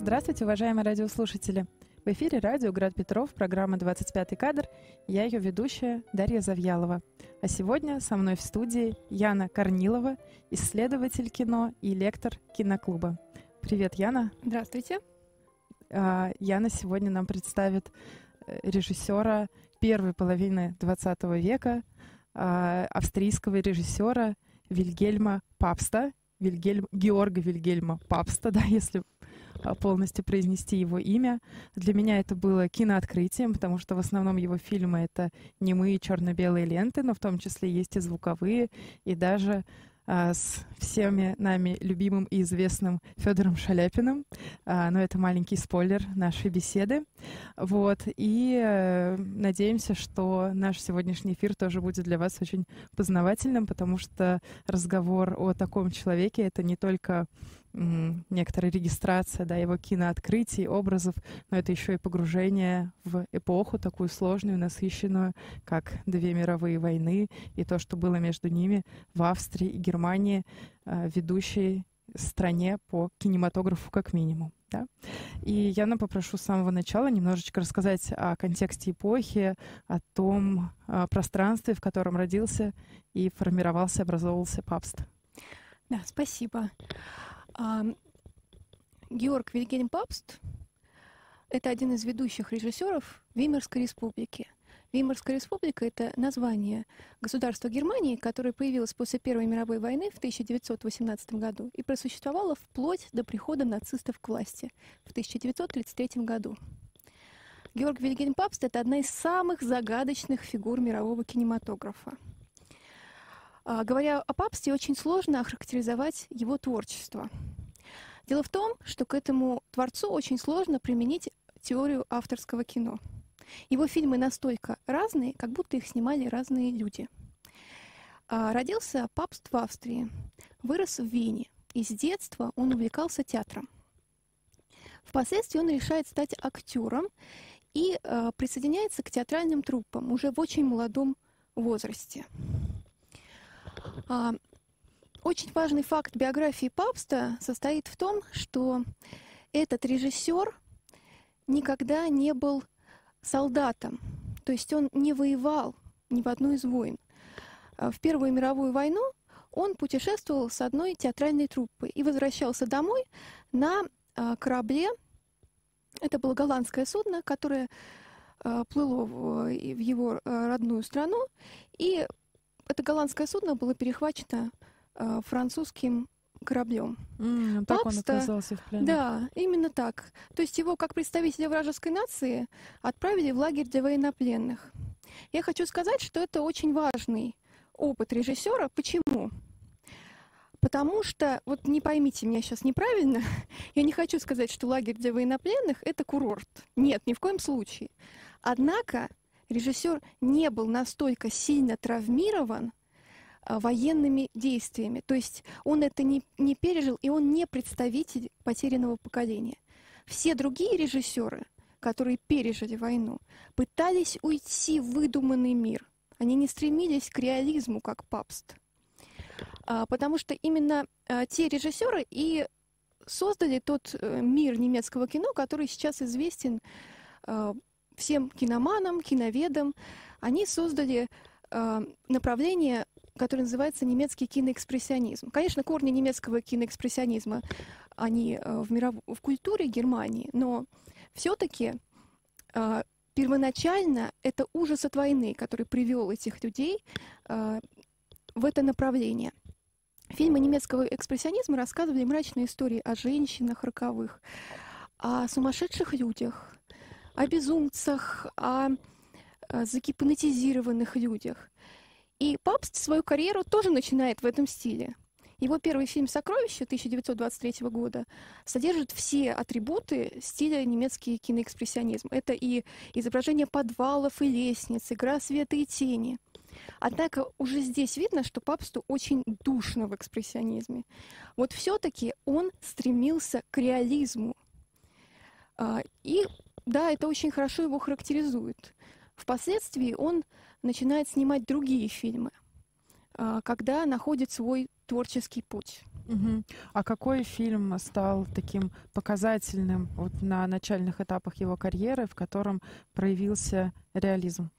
Здравствуйте, уважаемые радиослушатели! В эфире радио «Град Петров», программа «25 кадр». Я ее ведущая Дарья Завьялова. А сегодня со мной в студии Яна Корнилова, исследователь кино и лектор киноклуба. Привет, Яна. Здравствуйте. А, Яна сегодня нам представит э, режиссера первой половины 20 века, а, австрийского режиссера Вильгельма Папста, Вильгельм, Георга Вильгельма Папста, да, если полностью произнести его имя. Для меня это было кинооткрытием, потому что в основном его фильмы — это немые черно-белые ленты, но в том числе есть и звуковые, и даже а, с всеми нами любимым и известным Федором Шаляпиным. А, но это маленький спойлер нашей беседы. Вот. И э, надеемся, что наш сегодняшний эфир тоже будет для вас очень познавательным, потому что разговор о таком человеке — это не только некоторая регистрация да, его кинооткрытий, образов, но это еще и погружение в эпоху такую сложную, насыщенную, как две мировые войны и то, что было между ними в Австрии и Германии, э, ведущей стране по кинематографу как минимум. Да? И я нам попрошу с самого начала немножечко рассказать о контексте эпохи, о том о пространстве, в котором родился и формировался, образовывался папст. Да, спасибо. Георг Вильгельм Папст — это один из ведущих режиссеров Веймарской республики. Веймарская республика — это название государства Германии, которое появилось после Первой мировой войны в 1918 году и просуществовало вплоть до прихода нацистов к власти в 1933 году. Георг Вильгельм Папст — это одна из самых загадочных фигур мирового кинематографа. А, говоря о папстве, очень сложно охарактеризовать его творчество. Дело в том, что к этому творцу очень сложно применить теорию авторского кино. Его фильмы настолько разные, как будто их снимали разные люди. А, родился папст в Австрии, вырос в Вене, и с детства он увлекался театром. Впоследствии он решает стать актером и э, присоединяется к театральным труппам уже в очень молодом возрасте. А, очень важный факт биографии Папста состоит в том, что этот режиссер никогда не был солдатом, то есть он не воевал ни в одну из войн. А, в Первую мировую войну он путешествовал с одной театральной труппой и возвращался домой на а, корабле. Это было голландское судно, которое плыло в его родную страну, и это голландское судно было перехвачено э, французским кораблем. Mm, так Папста, он оказался в плену. Да, именно так. То есть его, как представителя вражеской нации, отправили в лагерь для военнопленных. Я хочу сказать, что это очень важный опыт режиссера. Почему? Потому что, вот не поймите меня сейчас неправильно, я не хочу сказать, что лагерь для военнопленных — это курорт. Нет, ни в коем случае. Однако режиссер не был настолько сильно травмирован а, военными действиями. То есть он это не, не пережил, и он не представитель потерянного поколения. Все другие режиссеры, которые пережили войну, пытались уйти в выдуманный мир. Они не стремились к реализму, как Папст. А, потому что именно а, те режиссеры и создали тот э, мир немецкого кино, который сейчас известен всем киноманам, киноведам, они создали э, направление, которое называется немецкий киноэкспрессионизм. Конечно, корни немецкого киноэкспрессионизма, они э, в, миров... в культуре Германии, но все-таки э, первоначально это ужас от войны, который привел этих людей э, в это направление. Фильмы немецкого экспрессионизма рассказывали мрачные истории о женщинах роковых, о сумасшедших людях, о безумцах, о загипнотизированных людях. И Папст свою карьеру тоже начинает в этом стиле. Его первый фильм «Сокровище» 1923 года содержит все атрибуты стиля немецкий киноэкспрессионизм. Это и изображение подвалов и лестниц, игра света и тени. Однако уже здесь видно, что Папсту очень душно в экспрессионизме. Вот все-таки он стремился к реализму. А, и да, это очень хорошо его характеризует. Впоследствии он начинает снимать другие фильмы, а, когда находит свой творческий путь. Угу. А какой фильм стал таким показательным вот на начальных этапах его карьеры, в котором проявился реализм?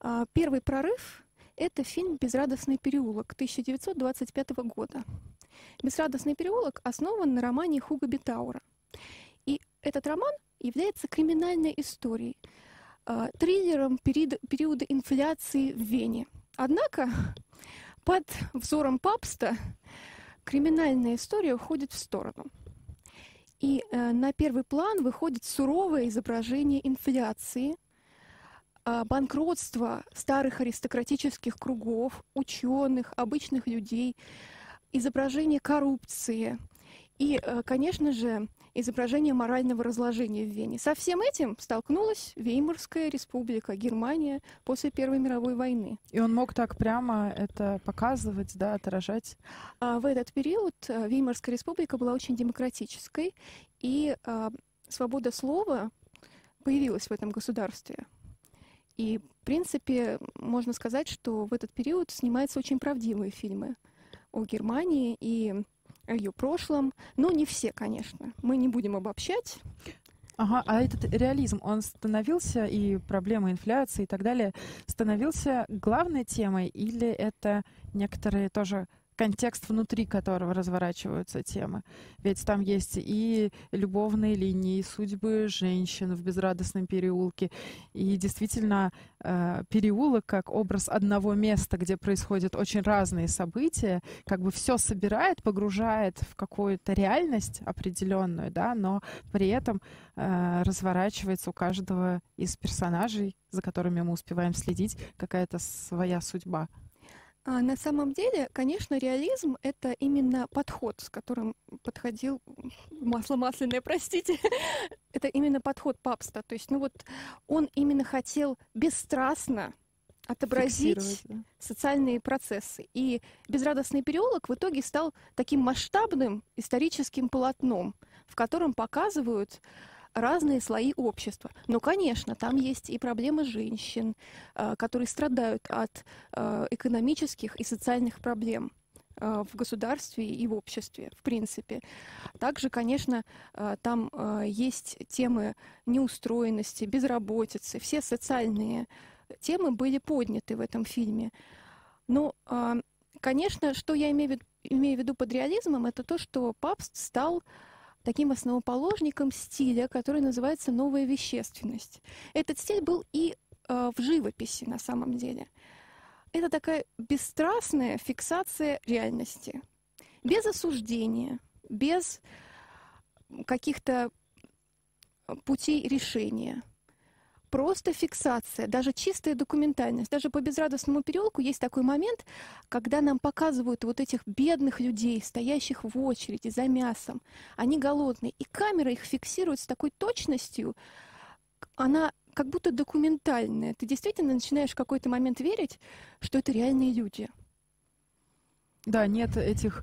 А, первый прорыв — это фильм «Безрадостный переулок» 1925 года. «Безрадостный переулок» основан на романе Хуга Бетаура. И этот роман является криминальной историей, а, триллером периода инфляции в Вене. Однако под взором Папста криминальная история уходит в сторону. И э, на первый план выходит суровое изображение инфляции, э, банкротства старых аристократических кругов, ученых, обычных людей, изображение коррупции и, э, конечно же, изображение морального разложения в Вене. Со всем этим столкнулась Веймарская республика, Германия после Первой мировой войны. И он мог так прямо это показывать, да, отражать? А в этот период э, Веймарская республика была очень демократической, и а, свобода слова появилась в этом государстве. И, в принципе, можно сказать, что в этот период снимаются очень правдивые фильмы о Германии и о ее прошлом. Но не все, конечно. Мы не будем обобщать. Ага, а этот реализм, он становился, и проблема инфляции и так далее, становился главной темой, или это некоторые тоже контекст, внутри которого разворачиваются темы. Ведь там есть и любовные линии, и судьбы женщин в безрадостном переулке. И действительно, э, переулок как образ одного места, где происходят очень разные события, как бы все собирает, погружает в какую-то реальность определенную, да, но при этом э, разворачивается у каждого из персонажей, за которыми мы успеваем следить, какая-то своя судьба. А на самом деле, конечно, реализм — это именно подход, с которым подходил масло масляное, простите. это именно подход папста. То есть, ну вот, он именно хотел бесстрастно отобразить да. социальные процессы. И «Безрадостный переулок» в итоге стал таким масштабным историческим полотном, в котором показывают разные слои общества. Но, конечно, там есть и проблемы женщин, э, которые страдают от э, экономических и социальных проблем э, в государстве и в обществе, в принципе. Также, конечно, там есть темы неустроенности, безработицы, все социальные темы были подняты в этом фильме. Но, конечно, что я имею в виду под реализмом, это то, что Папст стал таким основоположником стиля, который называется «новая вещественность». Этот стиль был и э, в живописи на самом деле. Это такая бесстрастная фиксация реальности, без осуждения, без каких-то путей решения – просто фиксация, даже чистая документальность. Даже по безрадостному переулку есть такой момент, когда нам показывают вот этих бедных людей, стоящих в очереди за мясом. Они голодные. И камера их фиксирует с такой точностью, она как будто документальная. Ты действительно начинаешь в какой-то момент верить, что это реальные люди. Да, нет этих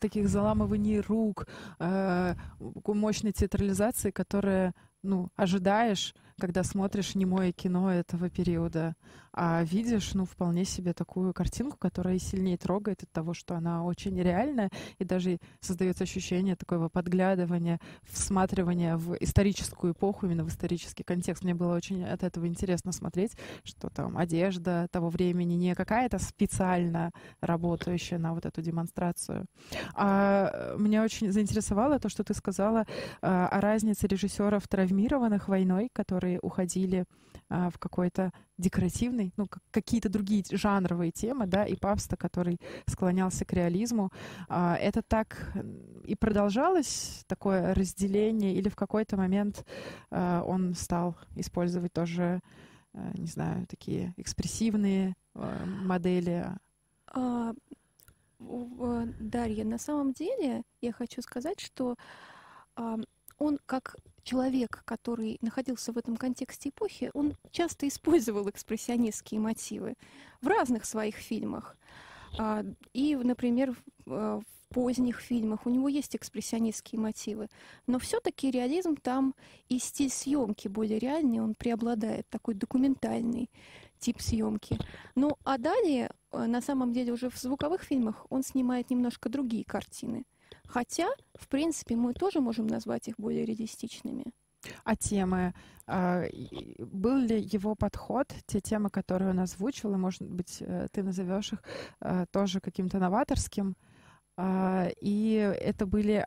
таких заламываний рук, э, мощной театрализации, которая, ну, ожидаешь, когда смотришь немое кино этого периода, а видишь, ну, вполне себе такую картинку, которая сильнее трогает от того, что она очень реальная, и даже создается ощущение такого подглядывания, всматривания в историческую эпоху, именно в исторический контекст. Мне было очень от этого интересно смотреть, что там одежда того времени не какая-то специально работающая на вот эту демонстрацию. А меня очень заинтересовало то, что ты сказала а, о разнице режиссеров травмированных войной, которые которые уходили а, в какой-то декоративный, ну, какие-то другие жанровые темы, да, и Папста, который склонялся к реализму. А, это так и продолжалось, такое разделение, или в какой-то момент а, он стал использовать тоже, а, не знаю, такие экспрессивные а, модели? А, Дарья, на самом деле я хочу сказать, что он как человек, который находился в этом контексте эпохи, он часто использовал экспрессионистские мотивы в разных своих фильмах. А, и, например, в поздних фильмах у него есть экспрессионистские мотивы. Но все-таки реализм там и стиль съемки более реальный, он преобладает, такой документальный тип съемки. Ну, а далее, э, на самом деле, уже в звуковых фильмах он снимает немножко другие картины – Хотя, в принципе, мы тоже можем назвать их более реалистичными. А темы? А, был ли его подход, те темы, которые он озвучил, и, может быть, э, ты назовешь их э, тоже каким-то новаторским? А, и это были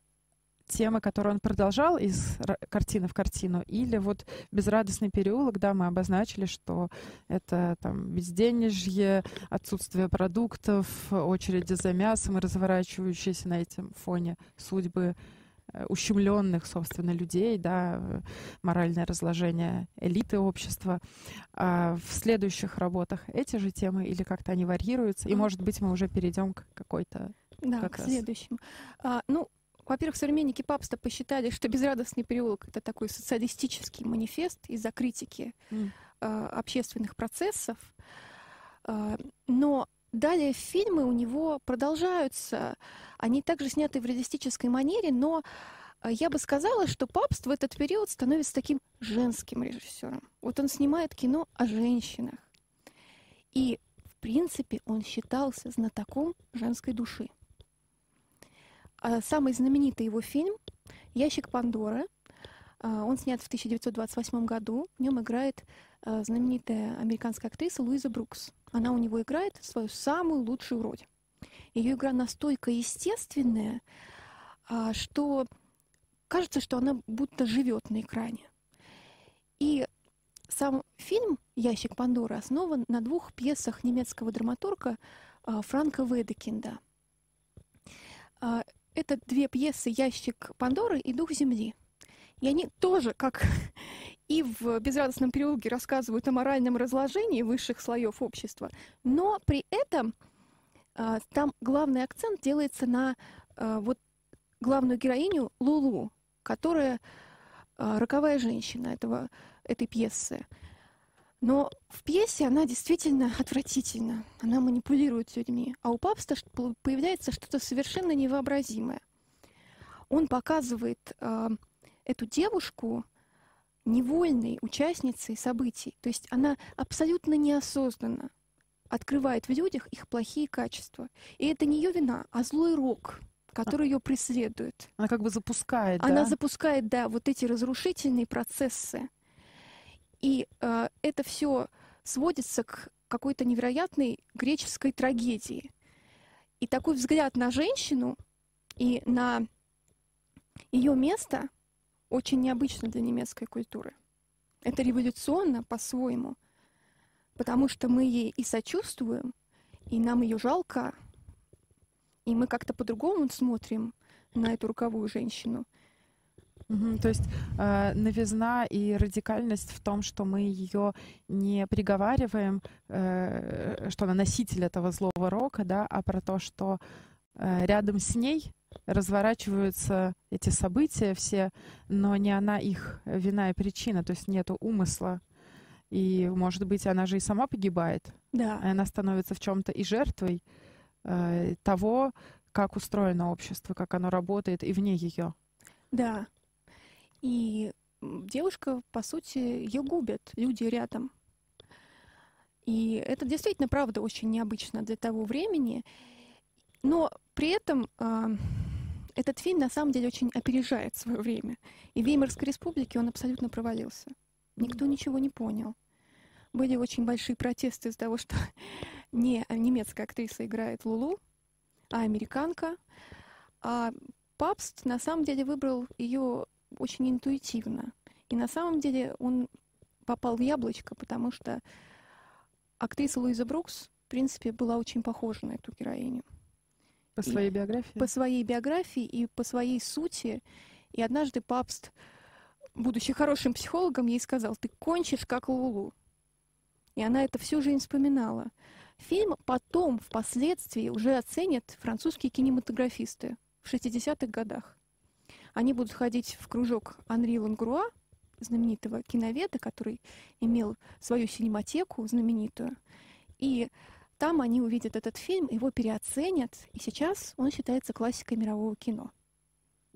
темы, которые он продолжал из картины в картину, или вот «Безрадостный переулок», да, мы обозначили, что это там безденежье, отсутствие продуктов, очереди за мясом и разворачивающиеся на этом фоне судьбы э, ущемленных, собственно, людей, да, моральное разложение элиты общества. А в следующих работах эти же темы или как-то они варьируются? И, может быть, мы уже перейдем к какой-то да, как к раз. следующему. А, ну, во-первых, современники Папста посчитали, что «Безрадостный переулок» — это такой социалистический манифест из-за критики mm. э, общественных процессов. Э, но далее фильмы у него продолжаются. Они также сняты в реалистической манере, но я бы сказала, что Папст в этот период становится таким женским режиссером. Вот он снимает кино о женщинах. И, в принципе, он считался знатоком женской души. А, самый знаменитый его фильм «Ящик Пандоры». А, он снят в 1928 году. В нем играет а, знаменитая американская актриса Луиза Брукс. Она у него играет свою самую лучшую роль. Ее игра настолько естественная, что кажется, что она будто живет на экране. И сам фильм «Ящик Пандоры» основан на двух пьесах немецкого драматурга Франка Ведекинда. Это две пьесы «Ящик Пандоры» и «Дух земли». И они тоже, как и в «Безрадостном переулке», рассказывают о моральном разложении высших слоев общества, но при этом а, там главный акцент делается на а, вот главную героиню Лулу, которая а, роковая женщина этого, этой пьесы. Но в пьесе она действительно отвратительна. Она манипулирует людьми. А у Папста появляется что-то совершенно невообразимое. Он показывает э, эту девушку невольной участницей событий. То есть она абсолютно неосознанно открывает в людях их плохие качества. И это не ее вина, а злой рок, который ее преследует. Она как бы запускает, Она да? запускает, да, вот эти разрушительные процессы. И э, это все сводится к какой-то невероятной греческой трагедии. И такой взгляд на женщину и на ее место очень необычно для немецкой культуры. Это революционно по-своему, потому что мы ей и сочувствуем, и нам ее жалко, и мы как-то по-другому смотрим на эту руковую женщину — Угу, то есть э, новизна и радикальность в том, что мы ее не приговариваем, э, что она носитель этого злого рока, да, а про то, что э, рядом с ней разворачиваются эти события все, но не она их вина и причина, то есть нету умысла. И, может быть, она же и сама погибает. Да. Она становится в чем-то и жертвой э, того, как устроено общество, как оно работает, и вне ее. Да, и девушка, по сути, ее губят люди рядом. И это действительно, правда, очень необычно для того времени. Но при этом э, этот фильм на самом деле очень опережает свое время. И в Веймарской республике он абсолютно провалился. Никто ничего не понял. Были очень большие протесты из-за того, что не немецкая актриса играет Лулу, а американка. А Папст на самом деле выбрал ее очень интуитивно. И на самом деле он попал в яблочко, потому что актриса Луиза Брукс, в принципе, была очень похожа на эту героиню. По своей и, биографии? По своей биографии и по своей сути. И однажды Папст, будучи хорошим психологом, ей сказал, ты кончишь как Лулу. И она это всю жизнь вспоминала. Фильм потом, впоследствии, уже оценят французские кинематографисты в 60-х годах. Они будут ходить в кружок Анри Лангруа, знаменитого киноведа, который имел свою синематеку знаменитую. И там они увидят этот фильм, его переоценят, и сейчас он считается классикой мирового кино.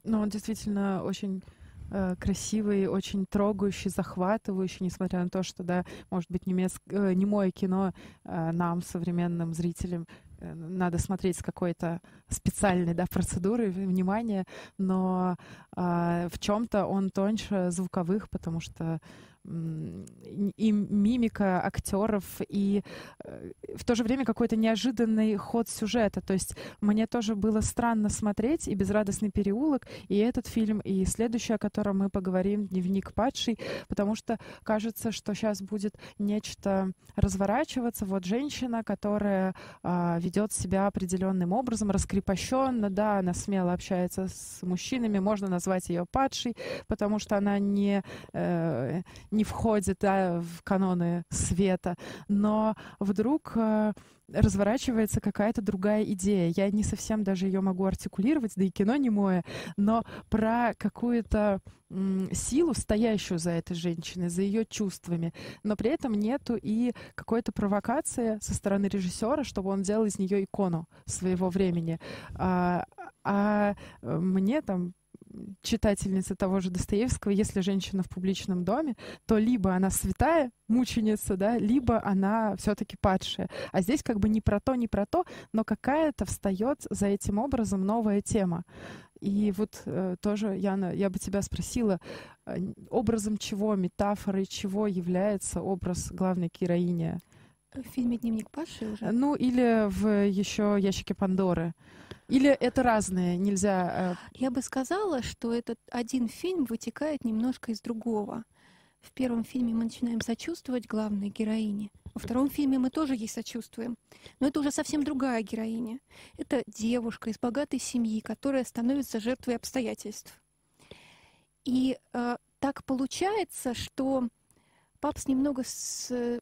Ну, он действительно очень э, красивый, очень трогающий, захватывающий, несмотря на то, что, да, может быть, немецк... э, немое кино э, нам, современным зрителям, надо смотреть с какой-то специальной да, процедурой внимания, но э, в чем-то он тоньше звуковых, потому что и мимика актеров, и э, в то же время какой-то неожиданный ход сюжета. То есть мне тоже было странно смотреть и «Безрадостный переулок», и этот фильм, и следующий, о котором мы поговорим, «Дневник падший», потому что кажется, что сейчас будет нечто разворачиваться. Вот женщина, которая а, ведет себя определенным образом, раскрепощенно, да, она смело общается с мужчинами, можно назвать ее падшей, потому что она не, э, не входит да, в каноны света, но вдруг э, разворачивается какая-то другая идея. Я не совсем даже ее могу артикулировать, да и кино не мое, но про какую-то силу, стоящую за этой женщиной, за ее чувствами, но при этом нету и какой-то провокации со стороны режиссера, чтобы он делал из нее икону своего времени. А, а мне там читательница того же Достоевского, если женщина в публичном доме, то либо она святая, мученица, да, либо она все-таки падшая. А здесь как бы не про то, не про то, но какая-то встает за этим образом новая тема. И вот э, тоже, Яна, я бы тебя спросила, э, образом чего, метафорой чего является образ главной героини? В фильме «Дневник Паши» уже? Ну, или в еще «Ящике Пандоры». Или это разные, нельзя... Э... Я бы сказала, что этот один фильм вытекает немножко из другого. В первом фильме мы начинаем сочувствовать главной героине. Во втором фильме мы тоже ей сочувствуем. Но это уже совсем другая героиня. Это девушка из богатой семьи, которая становится жертвой обстоятельств. И э, так получается, что Папс немного с...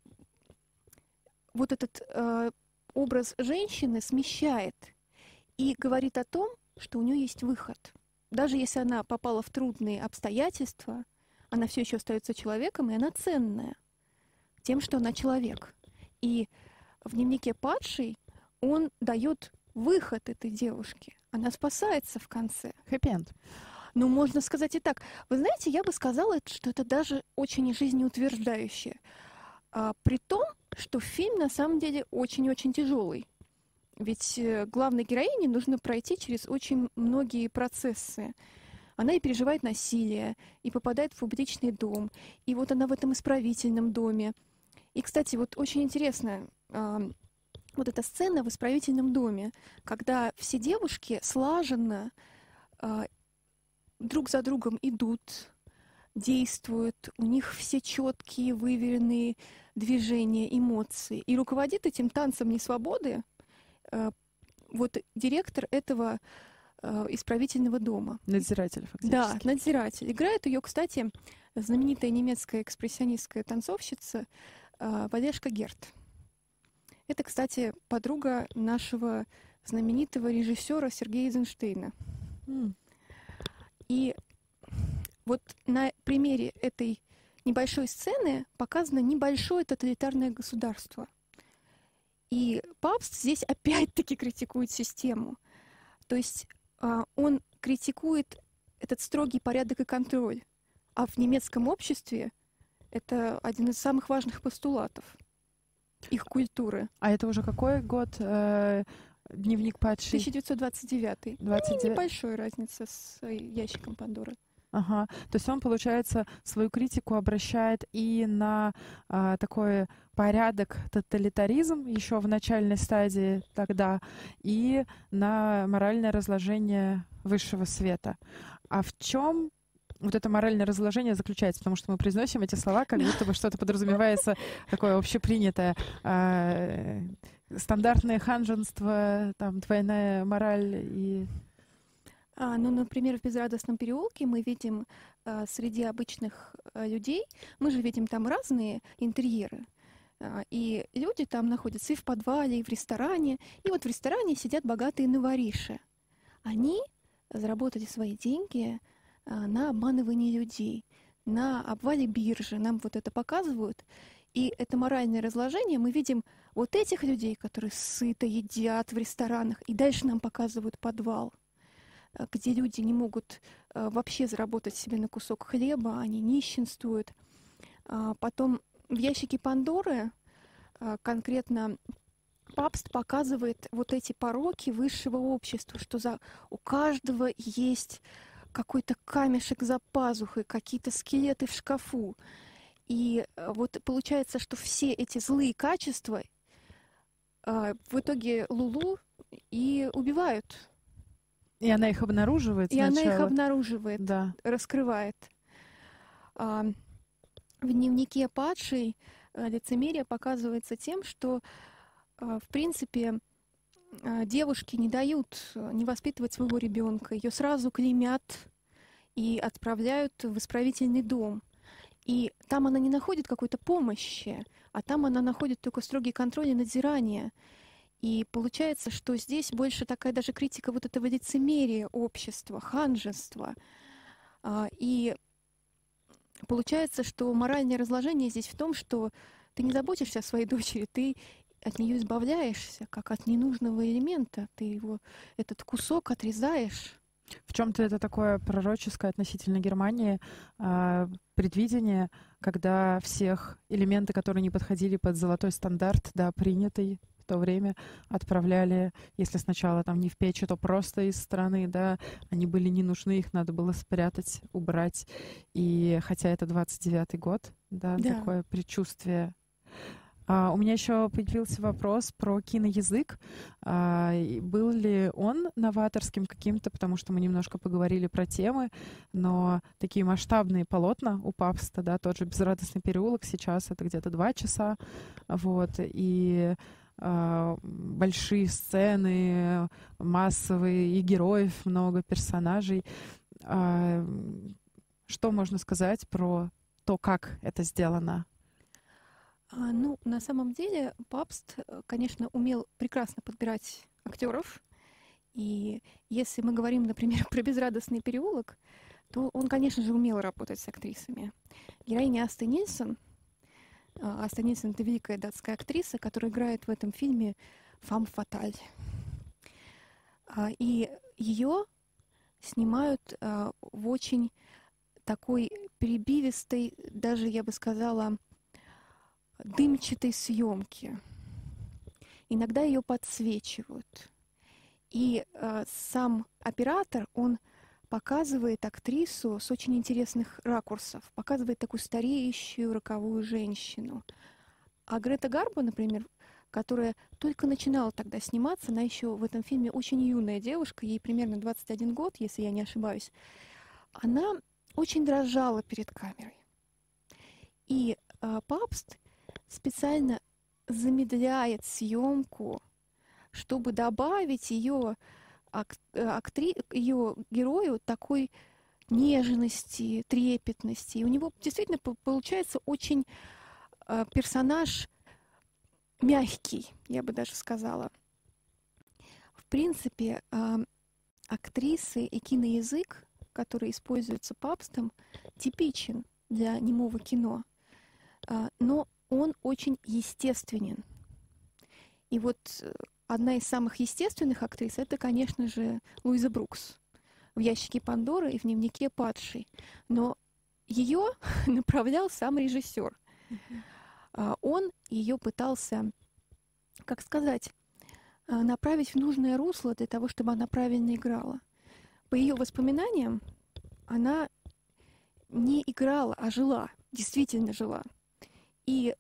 вот этот э, образ женщины смещает – и говорит о том, что у нее есть выход. Даже если она попала в трудные обстоятельства, она все еще остается человеком, и она ценная тем, что она человек. И в дневнике падшей он дает выход этой девушке. Она спасается в конце. Хэппи Ну, можно сказать и так. Вы знаете, я бы сказала, что это даже очень жизнеутверждающе. А, при том, что фильм на самом деле очень-очень тяжелый. Ведь э, главной героине нужно пройти через очень многие процессы. Она и переживает насилие, и попадает в публичный дом, и вот она в этом исправительном доме. И, кстати, вот очень интересно, э, вот эта сцена в исправительном доме, когда все девушки слаженно э, друг за другом идут, действуют, у них все четкие, выверенные движения, эмоции. И руководит этим танцем несвободы Э, вот директор этого э, исправительного дома. Надзиратель, фактически. Да, надзиратель. Играет ее, кстати, знаменитая немецкая экспрессионистская танцовщица э, Валешка Герт. Это, кстати, подруга нашего знаменитого режиссера Сергея Эйзенштейна. Mm. И вот на примере этой небольшой сцены показано небольшое тоталитарное государство – и Папст здесь опять-таки критикует систему. То есть а, он критикует этот строгий порядок и контроль. А в немецком обществе это один из самых важных постулатов их культуры. А это уже какой год? Э, дневник падший? 1929. 29... Ну, небольшая разница с э, ящиком Пандоры. Ага. То есть он, получается, свою критику обращает и на а, такой порядок тоталитаризм еще в начальной стадии тогда, и на моральное разложение высшего света. А в чем вот это моральное разложение заключается, потому что мы произносим эти слова, как будто бы что-то подразумевается такое общепринятое, э, стандартное ханженство, там двойная мораль и а, ну, например, в Безрадостном переулке мы видим а, среди обычных а, людей, мы же видим там разные интерьеры. А, и люди там находятся и в подвале, и в ресторане. И вот в ресторане сидят богатые новориши. Они заработали свои деньги а, на обманывании людей, на обвале биржи. Нам вот это показывают. И это моральное разложение мы видим вот этих людей, которые сыто едят в ресторанах, и дальше нам показывают подвал – где люди не могут э, вообще заработать себе на кусок хлеба, они нищенствуют. А, потом в ящике Пандоры э, конкретно папст показывает вот эти пороки высшего общества, что за у каждого есть какой-то камешек за пазухой, какие-то скелеты в шкафу. И э, вот получается, что все эти злые качества э, в итоге Лулу и убивают. И она их обнаруживает И сначала. она их обнаруживает, Да. раскрывает. А, в дневнике падшей э, лицемерие показывается тем, что, э, в принципе, э, девушки не дают не воспитывать своего ребенка, ее сразу клеймят и отправляют в исправительный дом. И там она не находит какой-то помощи, а там она находит только строгий контроль и надзирание. И получается, что здесь больше такая даже критика вот этого лицемерия общества, ханжества. А, И получается, что моральное разложение здесь в том, что ты не заботишься о своей дочери, ты от нее избавляешься, как от ненужного элемента. Ты его, этот кусок отрезаешь. В чем-то это такое пророческое относительно Германии а, предвидение, когда всех элементы, которые не подходили под золотой стандарт, да, принятый в то время, отправляли, если сначала там не в печь, то просто из страны, да, они были не нужны, их надо было спрятать, убрать. И хотя это 29-й год, да, Да. такое предчувствие а, у меня еще появился вопрос про киноязык. А, был ли он новаторским каким-то, потому что мы немножко поговорили про темы, но такие масштабные полотна у Папста, да, тот же «Безрадостный переулок» сейчас это где-то два часа, вот, и а, большие сцены, массовые, и героев много, персонажей. А, Что можно сказать про то, как это сделано? А, ну, на самом деле, Папст, э, конечно, умел прекрасно подбирать актеров. И если мы говорим, например, про безрадостный переулок, то он, конечно же, умел работать с актрисами. Героиня Асты Нильсон, а, Аста Нильсон это великая датская актриса, которая играет в этом фильме Фам Фаталь. А, И ее снимают а, в очень такой перебивистой, даже я бы сказала, дымчатой съемки. Иногда ее подсвечивают. И э, сам оператор, он показывает актрису с очень интересных ракурсов, показывает такую стареющую роковую женщину. А Грета Гарбо, например, которая только начинала тогда сниматься, она еще в этом фильме очень юная девушка, ей примерно 21 год, если я не ошибаюсь, она очень дрожала перед камерой. И э, Папст специально замедляет съемку, чтобы добавить ее, ак- э, актри... ее герою такой нежности, трепетности. И у него действительно по- получается очень э, персонаж мягкий, я бы даже сказала. В принципе, э, актрисы и киноязык, который используется папстом, типичен для немого кино. А, но он очень естественен. И вот э, одна из самых естественных актрис это, конечно же, Луиза Брукс в ящике Пандоры и в дневнике падшей. Но ее направлял сам режиссер. А, Он ее пытался, как сказать, а, направить в нужное русло для того, чтобы она правильно играла. По ее воспоминаниям, она не играла, а жила, действительно жила. И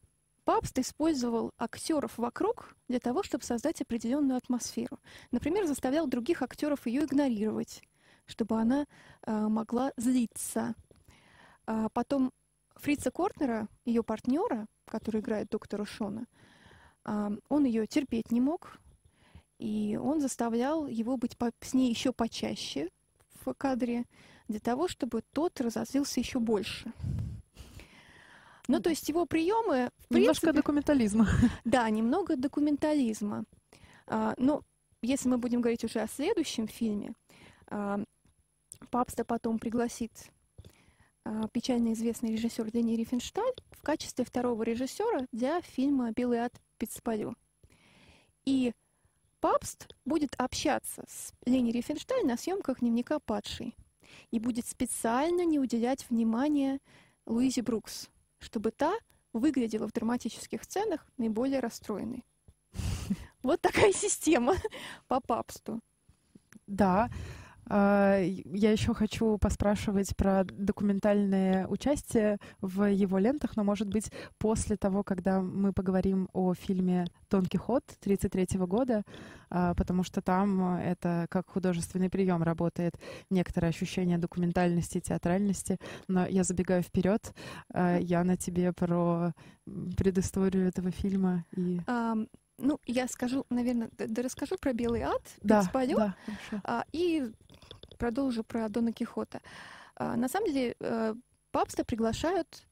Папст использовал актеров вокруг для того, чтобы создать определенную атмосферу. Например, заставлял других актеров ее игнорировать, чтобы она э, могла злиться. А потом Фрица Кортнера, ее партнера, который играет доктора Шона, а, он ее терпеть не мог, и он заставлял его быть по- с ней еще почаще в кадре, для того, чтобы тот разозлился еще больше. Ну, то есть его приемы, Немножко принципе, документализма. да, немного документализма. А, но если мы будем говорить уже о следующем фильме, а, Папста потом пригласит а, печально известный режиссер Лени Рифеншталь в качестве второго режиссера для фильма «Белый ад Пиццпалю». И Папст будет общаться с Лени Рифеншталь на съемках дневника падшей и будет специально не уделять внимания Луизе Брукс, чтобы та выглядела в драматических сценах наиболее расстроенной. Вот такая система по папству. Да. А, я еще хочу поспрашивать про документальное участие в его лентах, но, может быть, после того, когда мы поговорим о фильме «Дон Кихот» 1933 года, а, потому что там это как художественный прием работает, некоторое ощущение документальности, театральности. Но я забегаю вперед. А, я на тебе про предысторию этого фильма и... Ну, я скажу, наверное, да, расскажу про Белый ад, да, да, а, и продолжу про Дона Кихота. А, на самом деле, э, папста приглашают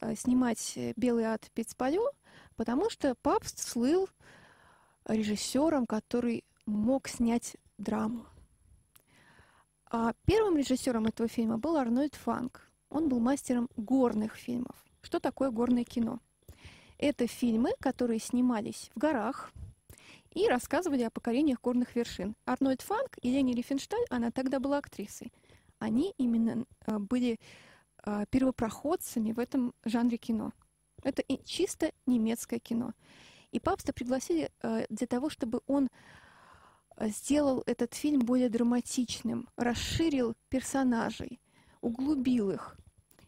э, снимать «Белый ад Пицпалю», потому что папст слыл режиссером, который мог снять драму. А первым режиссером этого фильма был Арнольд Фанк. Он был мастером горных фильмов. Что такое горное кино? Это фильмы, которые снимались в горах, и рассказывали о покорениях горных вершин. Арнольд Фанк и Лени Рифеншталь, она тогда была актрисой, они именно э, были э, первопроходцами в этом жанре кино. Это чисто немецкое кино. И папста пригласили э, для того, чтобы он сделал этот фильм более драматичным, расширил персонажей, углубил их.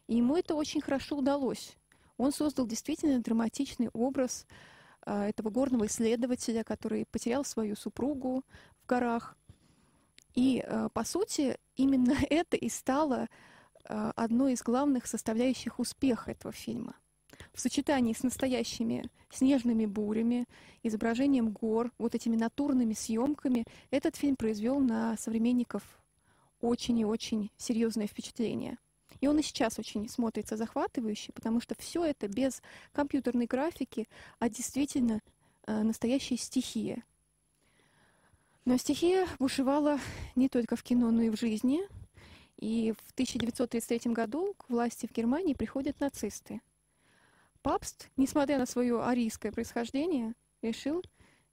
И ему это очень хорошо удалось. Он создал действительно драматичный образ а, этого горного исследователя, который потерял свою супругу в горах. И, а, по сути, именно это и стало а, одной из главных составляющих успеха этого фильма. В сочетании с настоящими снежными бурями, изображением гор, вот этими натурными съемками, этот фильм произвел на современников очень и очень серьезное впечатление – и он и сейчас очень смотрится захватывающе, потому что все это без компьютерной графики, а действительно э, настоящая стихия. Но стихия бушевала не только в кино, но и в жизни. И в 1933 году к власти в Германии приходят нацисты. Папст, несмотря на свое арийское происхождение, решил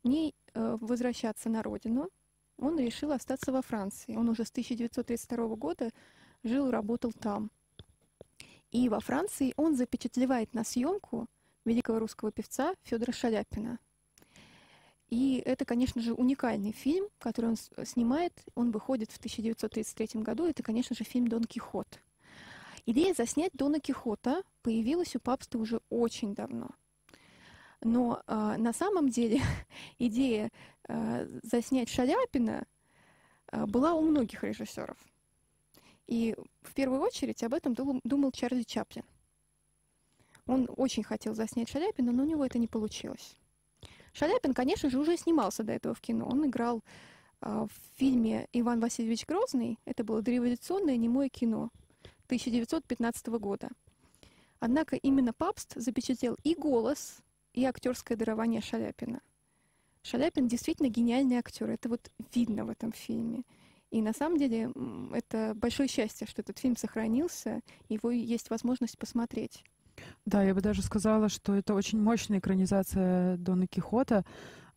не э, возвращаться на родину. Он решил остаться во Франции. Он уже с 1932 года жил и работал там. И во Франции он запечатлевает на съемку великого русского певца Федора Шаляпина. И это, конечно же, уникальный фильм, который он снимает. Он выходит в 1933 году. Это, конечно же, фильм «Дон Кихот». Идея заснять Дона Кихота появилась у папста уже очень давно. Но э, на самом деле идея э, заснять Шаляпина э, была у многих режиссеров. И в первую очередь об этом думал Чарли Чаплин. Он очень хотел заснять Шаляпина, но у него это не получилось. Шаляпин, конечно же, уже снимался до этого в кино. Он играл э, в фильме «Иван Васильевич Грозный». Это было дореволюционное немое кино 1915 года. Однако именно Папст запечатлел и голос, и актерское дарование Шаляпина. Шаляпин действительно гениальный актер. Это вот видно в этом фильме. И на самом деле это большое счастье, что этот фильм сохранился, его есть возможность посмотреть. Да, я бы даже сказала, что это очень мощная экранизация Дона Кихота,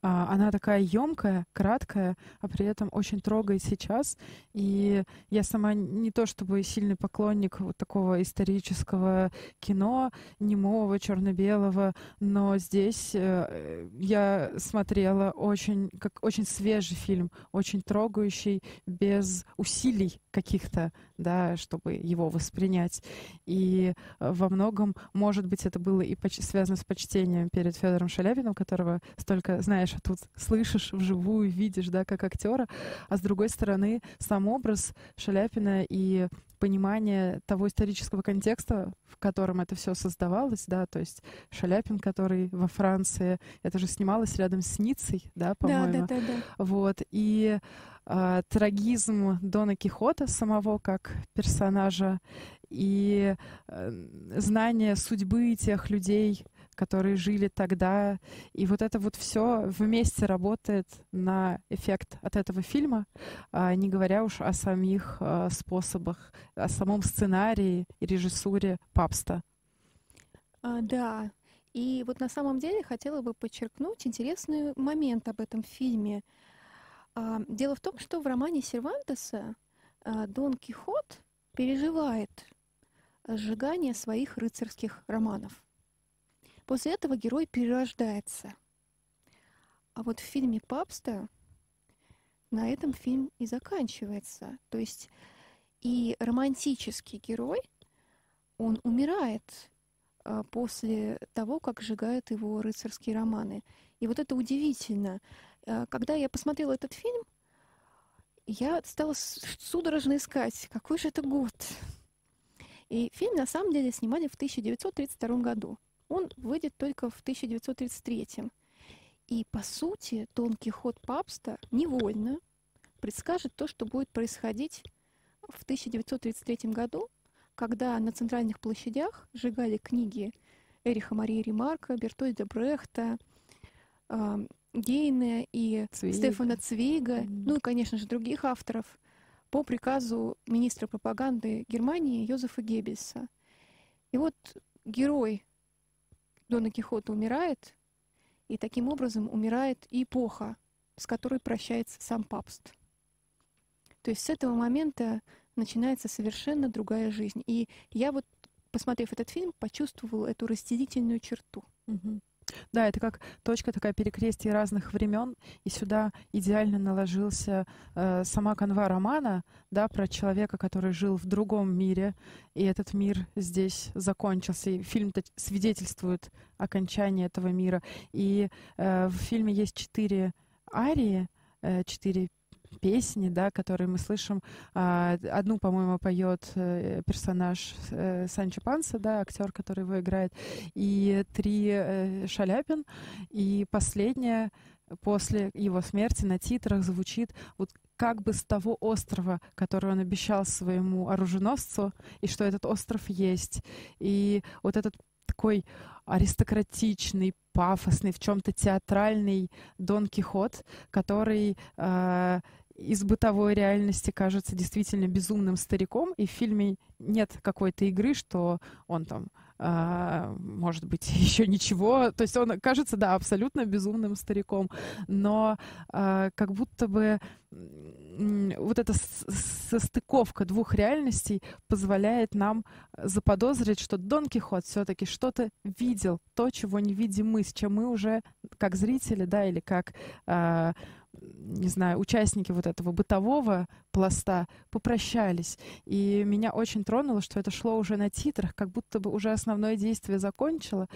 она такая емкая, краткая, а при этом очень трогает сейчас. И я сама не то чтобы сильный поклонник вот такого исторического кино, немого, черно-белого, но здесь э, я смотрела очень, как очень свежий фильм, очень трогающий, без усилий каких-то, да, чтобы его воспринять. И э, во многом, может быть, это было и связано с почтением перед Федором Шаляпиным, которого столько знаешь знаешь, а тут слышишь вживую, видишь, да, как актера, а с другой стороны сам образ Шаляпина и понимание того исторического контекста, в котором это все создавалось, да, то есть Шаляпин, который во Франции, это же снималось рядом с Ницей, да, по-моему. Да, да, да, да. Вот, и э, трагизм Дона Кихота самого как персонажа и э, знание судьбы тех людей, которые жили тогда. И вот это вот все вместе работает на эффект от этого фильма, а не говоря уж о самих а, способах, о самом сценарии и режиссуре Папста. А, да, и вот на самом деле хотела бы подчеркнуть интересный момент об этом фильме. А, дело в том, что в романе Сервантеса а, Дон Кихот переживает сжигание своих рыцарских романов. После этого герой перерождается. А вот в фильме Папста на этом фильм и заканчивается. То есть и романтический герой, он умирает а, после того, как сжигают его рыцарские романы. И вот это удивительно. А, когда я посмотрела этот фильм, я стала судорожно искать, какой же это год. И фильм на самом деле снимали в 1932 году. Он выйдет только в 1933. И, по сути, Дон Кихот Папста невольно предскажет то, что будет происходить в 1933 году, когда на центральных площадях сжигали книги Эриха Марии Ремарка, Бертольда Брехта, э, Гейне и Цвейга. Стефана Цвейга, mm-hmm. ну и, конечно же, других авторов, по приказу министра пропаганды Германии Йозефа Геббельса. И вот герой Дона Кихота умирает, и таким образом умирает и эпоха, с которой прощается сам папст. То есть с этого момента начинается совершенно другая жизнь. И я вот, посмотрев этот фильм, почувствовала эту разделительную черту. Угу. Да, это как точка такая перекрестия разных времен, и сюда идеально наложился э, сама канва романа, да, про человека, который жил в другом мире, и этот мир здесь закончился. И фильм свидетельствует окончание этого мира. И э, в фильме есть четыре арии, э, четыре песни, да, которые мы слышим. А, одну, по-моему, поет э, персонаж э, Санчо Панса, да, актер, который его играет, и три э, Шаляпин, и последняя после его смерти на титрах звучит вот как бы с того острова, который он обещал своему оруженосцу, и что этот остров есть. И вот этот такой аристократичный, пафосный, в чем-то театральный Дон Кихот, который э, из бытовой реальности кажется действительно безумным стариком, и в фильме нет какой-то игры, что он там а, может быть, еще ничего. То есть он кажется, да, абсолютно безумным стариком, но а, как будто бы вот эта состыковка двух реальностей позволяет нам заподозрить, что Дон Кихот все-таки что-то видел, то, чего не видим мы, с чем мы уже как зрители, да, или как а, не знаю, участники вот этого бытового пласта попрощались. И меня очень тронуло, что это шло уже на титрах, как будто бы уже основное действие закончило,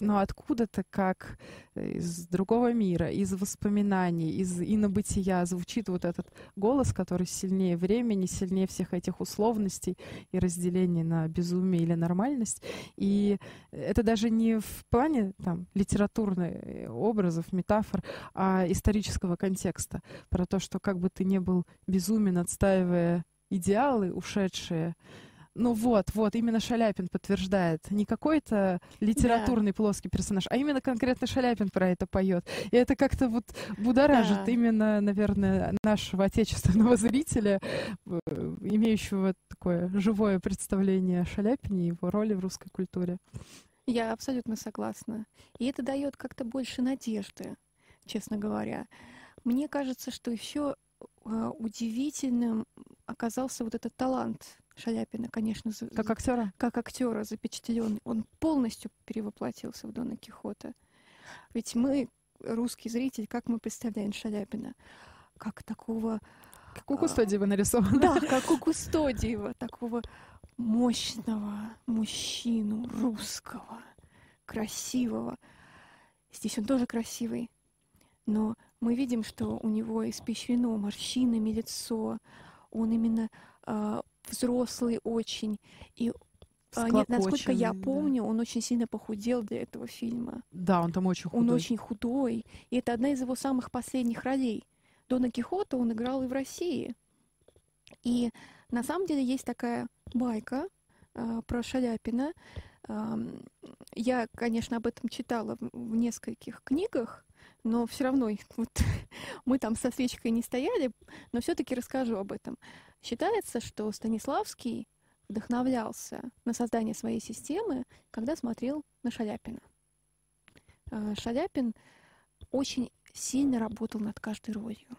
но откуда-то, как из другого мира, из воспоминаний, из инобытия звучит вот этот голос, который сильнее времени, сильнее всех этих условностей и разделений на безумие или нормальность. И это даже не в плане там, литературных образов, метафор, а исторического контекста, про то, что как бы ты не был безумен, отстаивая идеалы ушедшие, ну вот, вот, именно Шаляпин подтверждает. Не какой-то литературный да. плоский персонаж, а именно конкретно Шаляпин про это поет. И это как-то вот будоражит да. именно, наверное, нашего отечественного зрителя, э, имеющего такое живое представление о Шаляпине и его роли в русской культуре. Я абсолютно согласна. И это дает как-то больше надежды, честно говоря. Мне кажется, что еще удивительным оказался вот этот талант Шаляпина, конечно. Как актера? Как актера запечатлен. Он полностью перевоплотился в Дона Кихота. Ведь мы, русский зритель, как мы представляем Шаляпина? Как такого... Как у Кустодиева нарисовано. Да, как у Кустодиева, такого мощного мужчину русского, красивого. Здесь он тоже красивый, но мы видим, что у него испещрено морщинами лицо, он именно э, взрослый очень, и а, нет, насколько я помню, да. он очень сильно похудел для этого фильма. Да, он там очень худой. Он очень худой, и это одна из его самых последних ролей. Дона Кихота он играл и в России. И на самом деле есть такая байка э, про Шаляпина. Э, я, конечно, об этом читала в нескольких книгах, но все равно вот, мы там со свечкой не стояли, но все-таки расскажу об этом. Считается, что Станиславский вдохновлялся на создание своей системы, когда смотрел на Шаляпина. А, Шаляпин очень сильно работал над каждой ролью.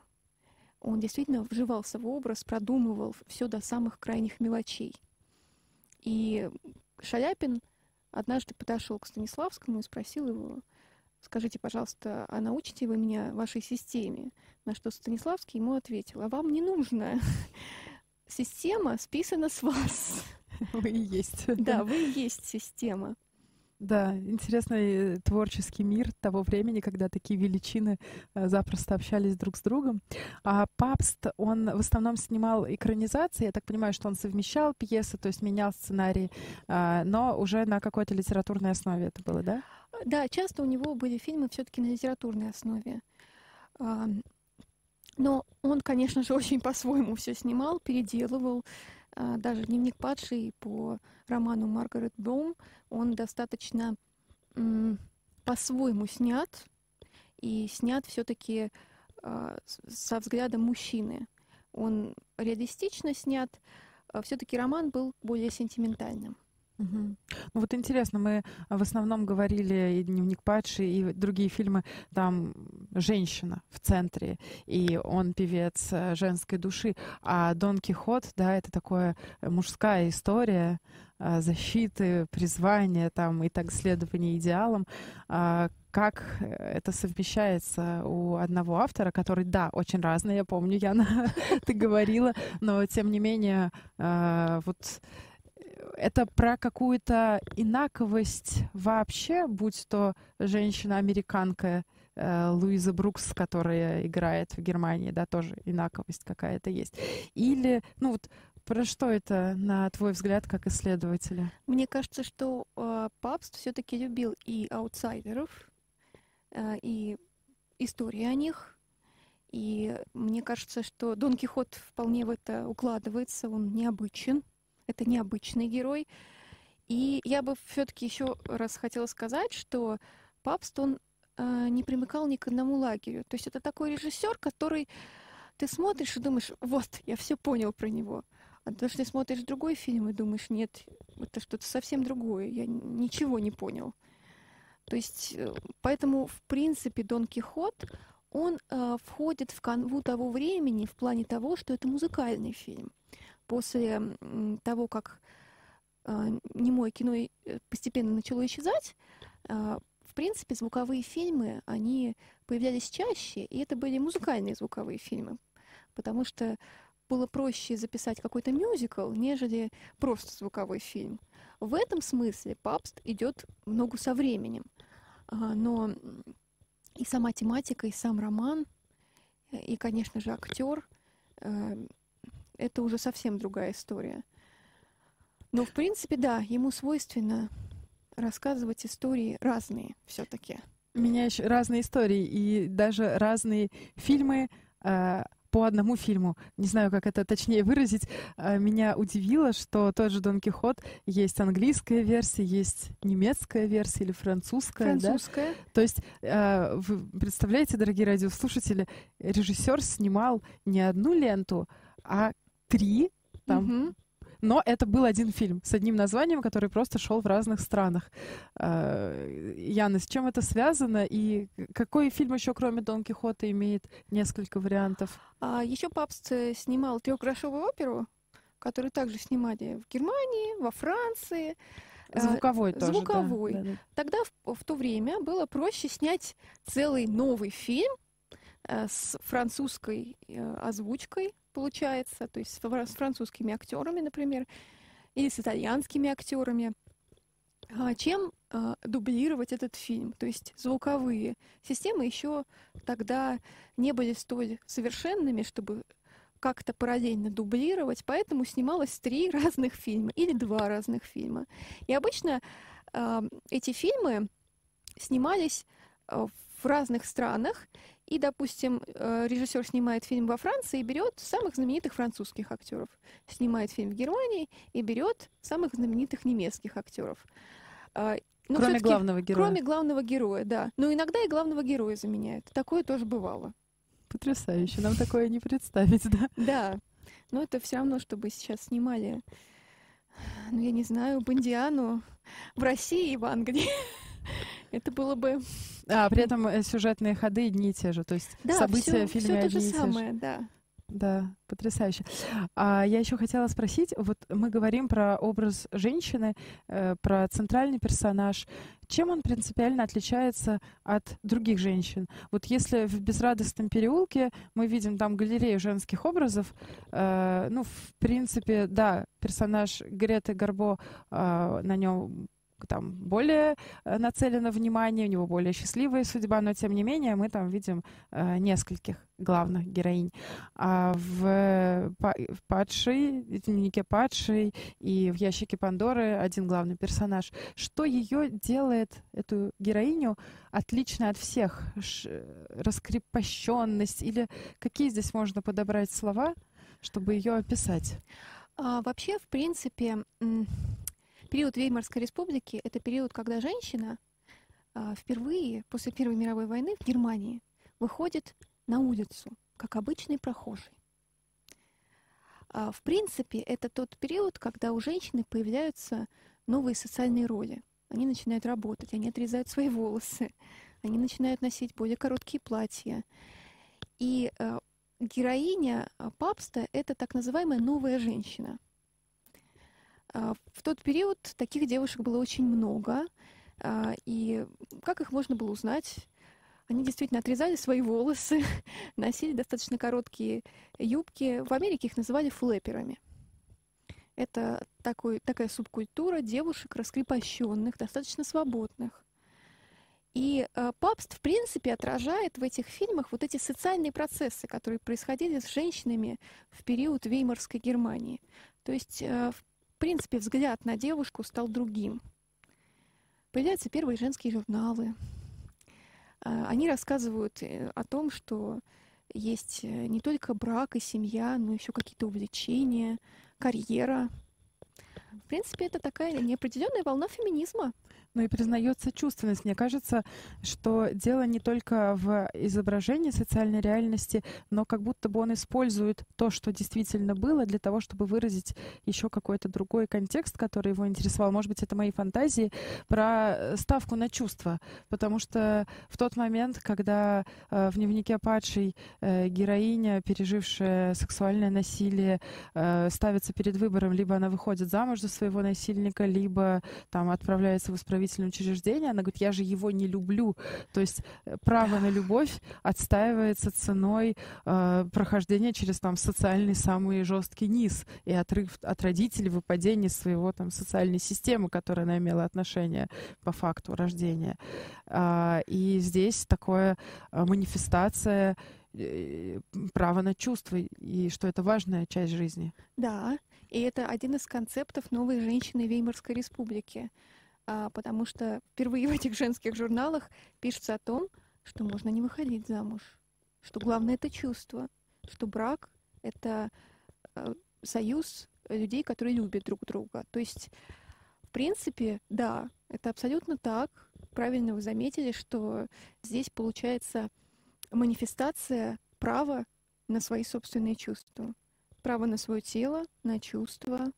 Он действительно вживался в образ, продумывал все до самых крайних мелочей. И Шаляпин однажды подошел к Станиславскому и спросил его, скажите, пожалуйста, а научите вы меня вашей системе? На что Станиславский ему ответил, а вам не нужно. Система списана с вас. Вы и есть. Да, вы и есть система. Да, интересный творческий мир того времени, когда такие величины э, запросто общались друг с другом. А Папст, он в основном снимал экранизации. Я так понимаю, что он совмещал пьесы, то есть менял сценарий, а, но уже на какой-то литературной основе это было, да? Да, часто у него были фильмы все-таки на литературной основе. А, но он, конечно же, очень по-своему все снимал, переделывал. А, даже «Дневник падший» по роману Маргарет Блум, он достаточно по-своему снят, и снят все-таки а, со взглядом мужчины. Он реалистично снят, все-таки роман был более сентиментальным. Угу. Ну вот интересно, мы в основном говорили и «Дневник падший», и другие фильмы, там женщина в центре, и он певец э, женской души, а Дон Кихот, да, это такая мужская история э, защиты, призвания там и так следования идеалам. А как это совмещается у одного автора, который, да, очень разный, я помню, Яна, ты говорила, но тем не менее, э, вот это про какую-то инаковость вообще, будь то женщина-американка э, Луиза Брукс, которая играет в Германии, да, тоже инаковость какая-то есть. Или, ну вот, про что это, на твой взгляд, как исследователя? Мне кажется, что э, Папст все-таки любил и аутсайдеров, э, и истории о них. И мне кажется, что Дон Кихот вполне в это укладывается, он необычен. Это необычный герой. И я бы все-таки еще раз хотела сказать, что Папст, он э, не примыкал ни к одному лагерю. То есть это такой режиссер, который ты смотришь и думаешь, вот, я все понял про него. А то, что ты смотришь другой фильм и думаешь, нет, это что-то совсем другое, я ничего не понял. То есть, э, поэтому, в принципе, Дон Кихот, он э, входит в канву того времени в плане того, что это музыкальный фильм после того, как а, немое кино э, постепенно начало исчезать, а, в принципе, звуковые фильмы, они появлялись чаще, и это были музыкальные звуковые фильмы, потому что было проще записать какой-то мюзикл, нежели просто звуковой фильм. В этом смысле Папст идет в ногу со временем. А, но и сама тематика, и сам роман, и, конечно же, актер это уже совсем другая история. Но, в принципе, да, ему свойственно рассказывать истории разные все-таки. Меня еще разные истории и даже разные фильмы э, по одному фильму. Не знаю, как это точнее выразить. Э, меня удивило, что тот же Дон Кихот есть английская версия, есть немецкая версия или французская. Французская. Да? То есть, э, вы представляете, дорогие радиослушатели, режиссер снимал не одну ленту, а три там. Угу. Но это был один фильм с одним названием, который просто шел в разных странах. А, Яна, с чем это связано? И какой фильм еще, кроме Дон Кихота, имеет несколько вариантов? А, еще Папст э, снимал трехгрошовую оперу, которую также снимали в Германии, во Франции. А, звуковой тоже. Звуковой. Да, да, да. Тогда в, в то время было проще снять целый новый фильм э, с французской э, озвучкой, получается, то есть с французскими актерами, например, или с итальянскими актерами, а, чем а, дублировать этот фильм. То есть звуковые системы еще тогда не были столь совершенными, чтобы как-то параллельно дублировать, поэтому снималось три разных фильма или два разных фильма. И обычно э, эти фильмы снимались в разных странах, и, допустим, э, режиссер снимает фильм во Франции и берет самых знаменитых французских актеров, снимает фильм в Германии и берет самых знаменитых немецких актеров. А, но кроме главного героя. Кроме главного героя, да. Но иногда и главного героя заменяют. Такое тоже бывало. Потрясающе. Нам такое не представить, да? Да. Но это все равно, чтобы сейчас снимали, ну, я не знаю, Бондиану в России и в Англии. Это было бы... А, при этом э, сюжетные ходы одни и те же, то есть да, события все, в фильме все одни то же и те самое, да. Да, потрясающе. А я еще хотела спросить, вот мы говорим про образ женщины, э, про центральный персонаж. Чем он принципиально отличается от других женщин? Вот если в «Безрадостном переулке» мы видим там галерею женских образов, э, ну, в принципе, да, персонаж Греты Гарбо, э, на нем там более э, нацелено внимание, у него более счастливая судьба, но тем не менее мы там видим э, нескольких главных героинь. А в, в «Падшей», в «Дневнике падшей» и в «Ящике Пандоры» один главный персонаж. Что ее делает, эту героиню, отличной от всех? Ш, раскрепощенность или какие здесь можно подобрать слова, чтобы ее описать? А, вообще, в принципе, Период Веймарской республики — это период, когда женщина а, впервые после Первой мировой войны в Германии выходит на улицу, как обычный прохожий. А, в принципе, это тот период, когда у женщины появляются новые социальные роли. Они начинают работать, они отрезают свои волосы, они начинают носить более короткие платья. И э, героиня Папста — это так называемая новая женщина — а, в тот период таких девушек было очень много, а, и как их можно было узнать? Они действительно отрезали свои волосы, носили достаточно короткие юбки. В Америке их называли флэперами. Это такой, такая субкультура девушек раскрепощенных, достаточно свободных. И э, Папст, в принципе, отражает в этих фильмах вот эти социальные процессы, которые происходили с женщинами в период Веймарской Германии. То есть, э, принципе, взгляд на девушку стал другим. Появляются первые женские журналы. А, они рассказывают э, о том, что есть э, не только брак и семья, но еще какие-то увлечения, карьера. В принципе, это такая неопределенная волна феминизма но и признается чувственность. Мне кажется, что дело не только в изображении социальной реальности, но как будто бы он использует то, что действительно было, для того, чтобы выразить еще какой-то другой контекст, который его интересовал. Может быть, это мои фантазии про ставку на чувства. Потому что в тот момент, когда э, в дневнике падшей э, героиня, пережившая сексуальное насилие, э, ставится перед выбором, либо она выходит замуж за своего насильника, либо там отправляется в исправление исправительное учреждение, она говорит, я же его не люблю. То есть э, право на любовь отстаивается ценой э, прохождения через там социальный самый жесткий низ и отрыв от родителей, выпадение своего там социальной системы, которая она имела отношение по факту рождения. Э, и здесь такое э, манифестация э, права на чувства, и что это важная часть жизни. Да, и это один из концептов новой женщины Веймарской республики потому что впервые в этих женских журналах пишется о том, что можно не выходить замуж, что главное это чувство, что брак это э, союз людей, которые любят друг друга. То есть, в принципе, да, это абсолютно так. Правильно вы заметили, что здесь получается манифестация права на свои собственные чувства. Право на свое тело, на чувства,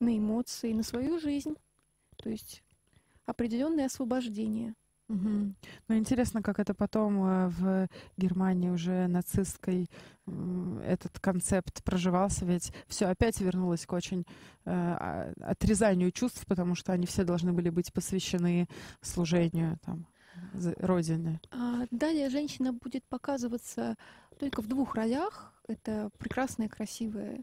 на эмоции, на свою жизнь. То есть определенное освобождение. Угу. Ну, интересно, как это потом э, в Германии уже нацистской этот концепт проживался, ведь все опять вернулось к очень э, а, отрезанию чувств, потому что они все должны были быть посвящены служению там, Родине. А далее женщина будет показываться только в двух ролях. Это прекрасная, красивая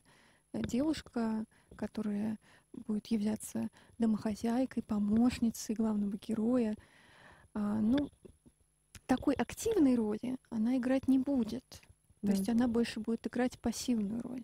э, девушка, которая будет являться домохозяйкой, помощницей главного героя. А, ну, такой активной роли она играть не будет. То есть она больше будет играть пассивную роль.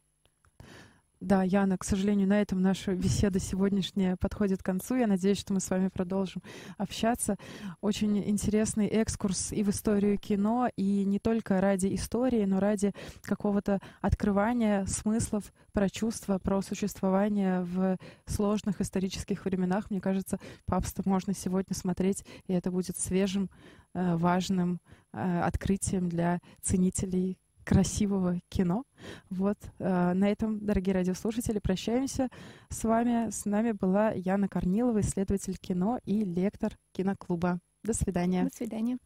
Да, Яна, к сожалению, на этом наша беседа сегодняшняя подходит к концу. Я надеюсь, что мы с вами продолжим общаться. Очень интересный экскурс и в историю кино, и не только ради истории, но ради какого-то открывания смыслов про чувства, про существование в сложных исторических временах. Мне кажется, папство можно сегодня смотреть, и это будет свежим, э, важным э, открытием для ценителей красивого кино. Вот э, на этом, дорогие радиослушатели, прощаемся с вами. С нами была Яна Корнилова, исследователь кино и лектор киноклуба. До свидания. До свидания.